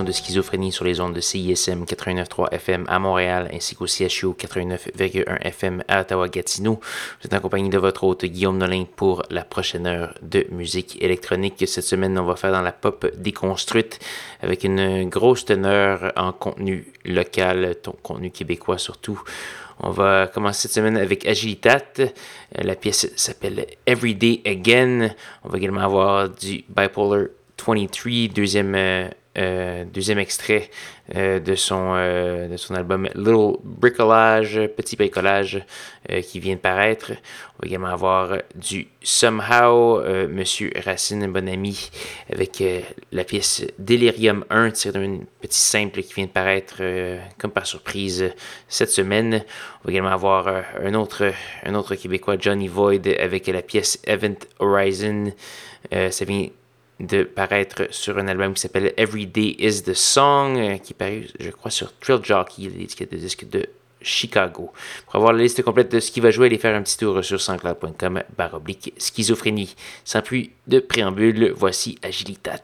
De Schizophrénie sur les ondes de CISM 89.3 FM à Montréal ainsi qu'au CHU 89.1 FM à Ottawa-Gatineau. Vous êtes en compagnie de votre hôte Guillaume Nolin pour la prochaine heure de musique électronique. Cette semaine, on va faire dans la pop déconstruite avec une grosse teneur en contenu local, contenu québécois surtout. On va commencer cette semaine avec Agilitat. La pièce s'appelle Everyday Again. On va également avoir du Bipolar 23, deuxième euh, deuxième extrait euh, de, son, euh, de son album Little Bricolage, Petit Bricolage, qui vient de paraître. On va également avoir du Somehow, Monsieur Racine, bon ami, avec la pièce Delirium 1, tirée d'un petit simple qui vient de paraître comme par surprise cette semaine. On va également avoir un, autre, un autre Québécois, Johnny Void, avec la pièce Event Horizon. ça vient de paraître sur un album qui s'appelle Every Day is the Song, euh, qui paraît, je crois, sur Trill Jockey, l'étiquette de disque de Chicago. Pour avoir la liste complète de ce qui va jouer, allez faire un petit tour sur sanscloud.com baroblique schizophrénie. Sans plus de préambule, voici Agilitat.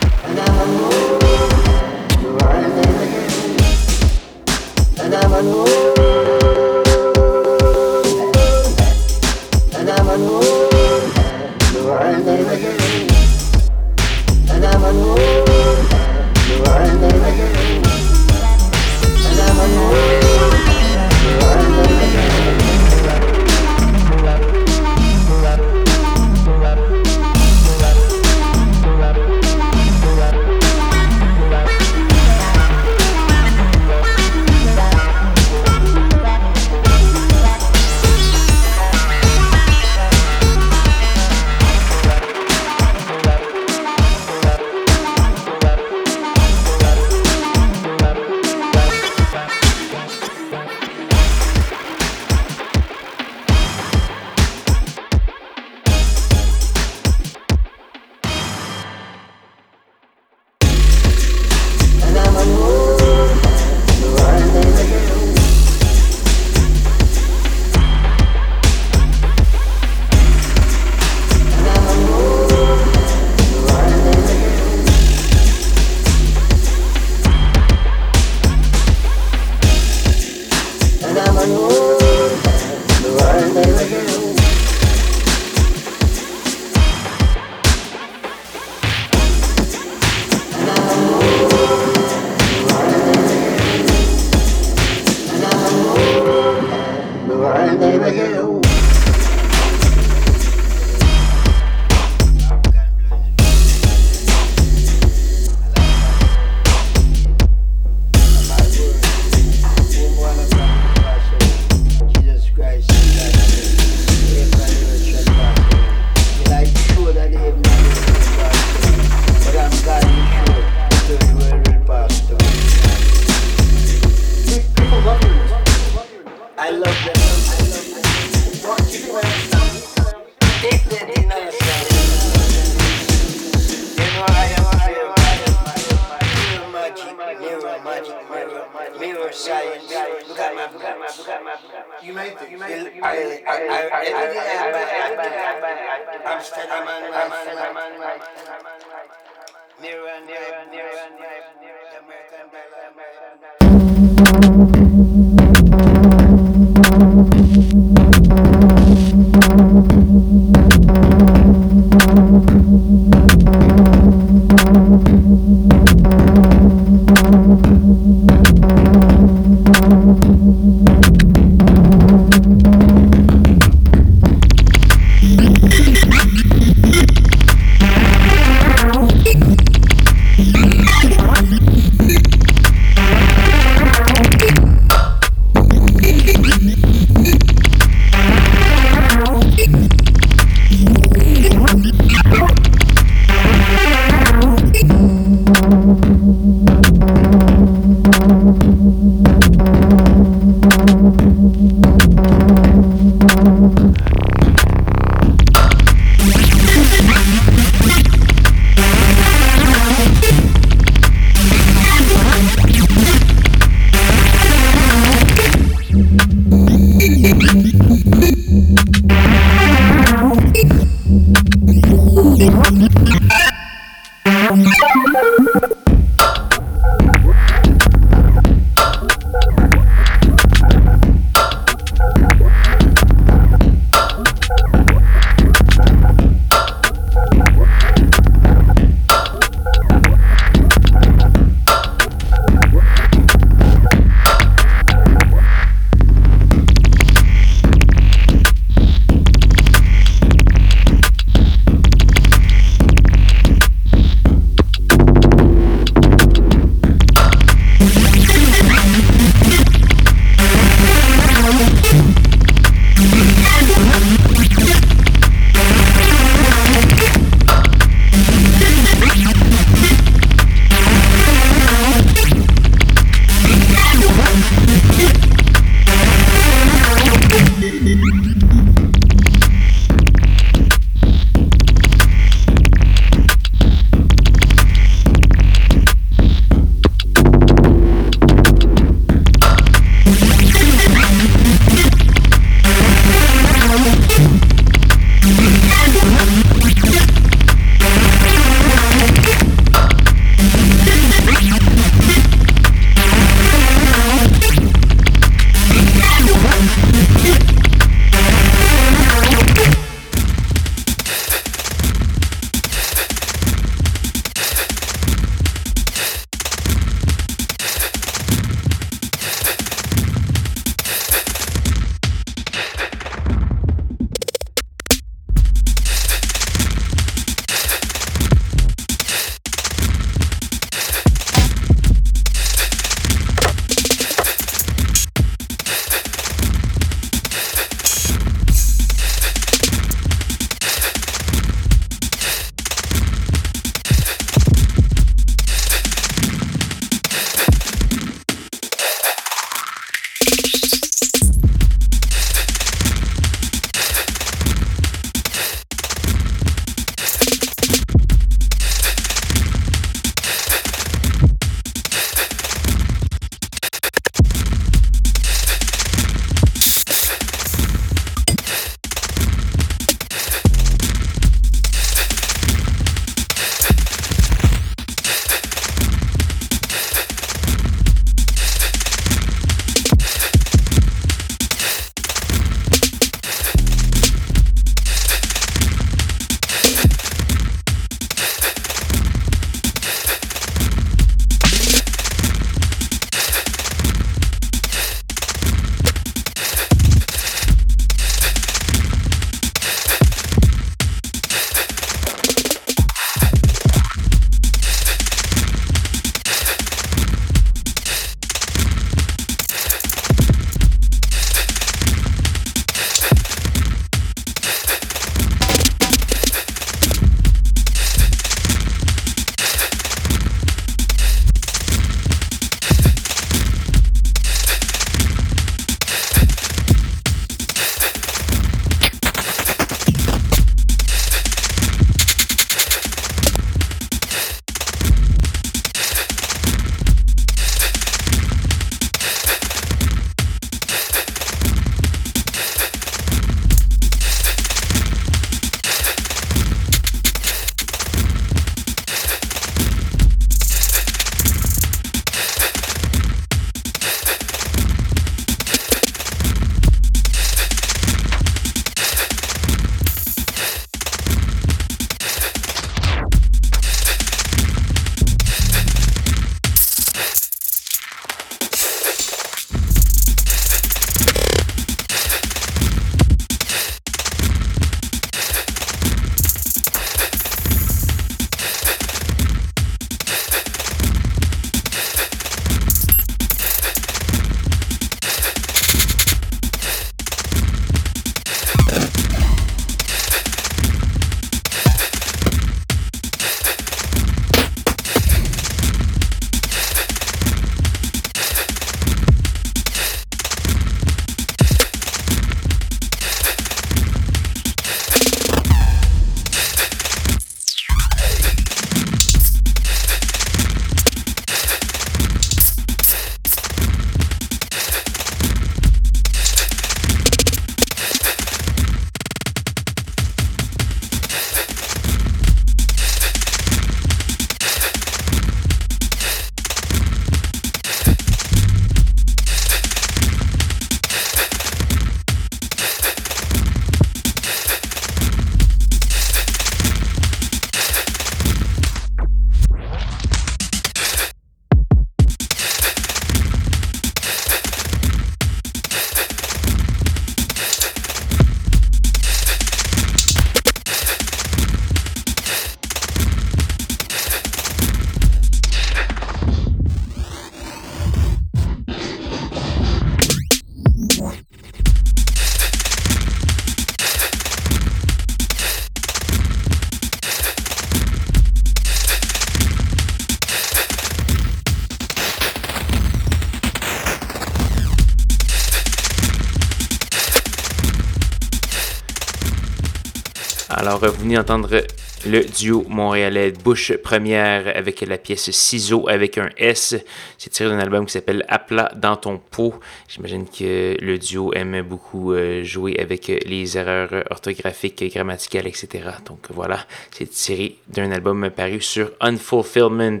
Vous venez d'entendre le duo montréalais Bush Première avec la pièce Ciseaux avec un S. C'est tiré d'un album qui s'appelle Aplat dans ton pot. J'imagine que le duo aime beaucoup euh, jouer avec les erreurs orthographiques, grammaticales, etc. Donc voilà, c'est tiré d'un album paru sur Unfulfillment.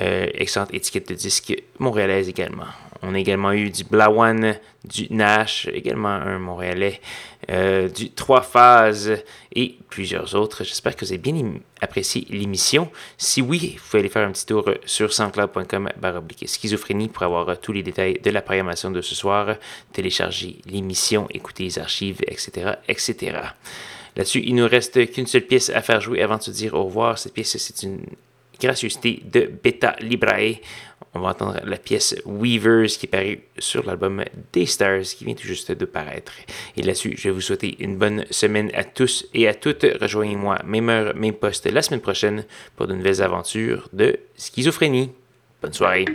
Euh, excellente étiquette de disque montréalaise également. On a également eu du Blawan, du Nash, également un Montréalais, euh, du Trois Phases et plusieurs autres. J'espère que vous avez bien apprécié l'émission. Si oui, vous pouvez aller faire un petit tour sur sanscloud.com schizophrénie pour avoir tous les détails de la programmation de ce soir, télécharger l'émission, écouter les archives, etc., etc. Là-dessus, il nous reste qu'une seule pièce à faire jouer avant de se dire au revoir. Cette pièce, c'est une gracieuseté de Beta Librae. On va entendre la pièce Weavers qui est parue sur l'album Des Stars qui vient tout juste de paraître. Et là-dessus, je vais vous souhaiter une bonne semaine à tous et à toutes. Rejoignez-moi même heure, même poste la semaine prochaine pour de nouvelles aventures de schizophrénie. Bonne soirée.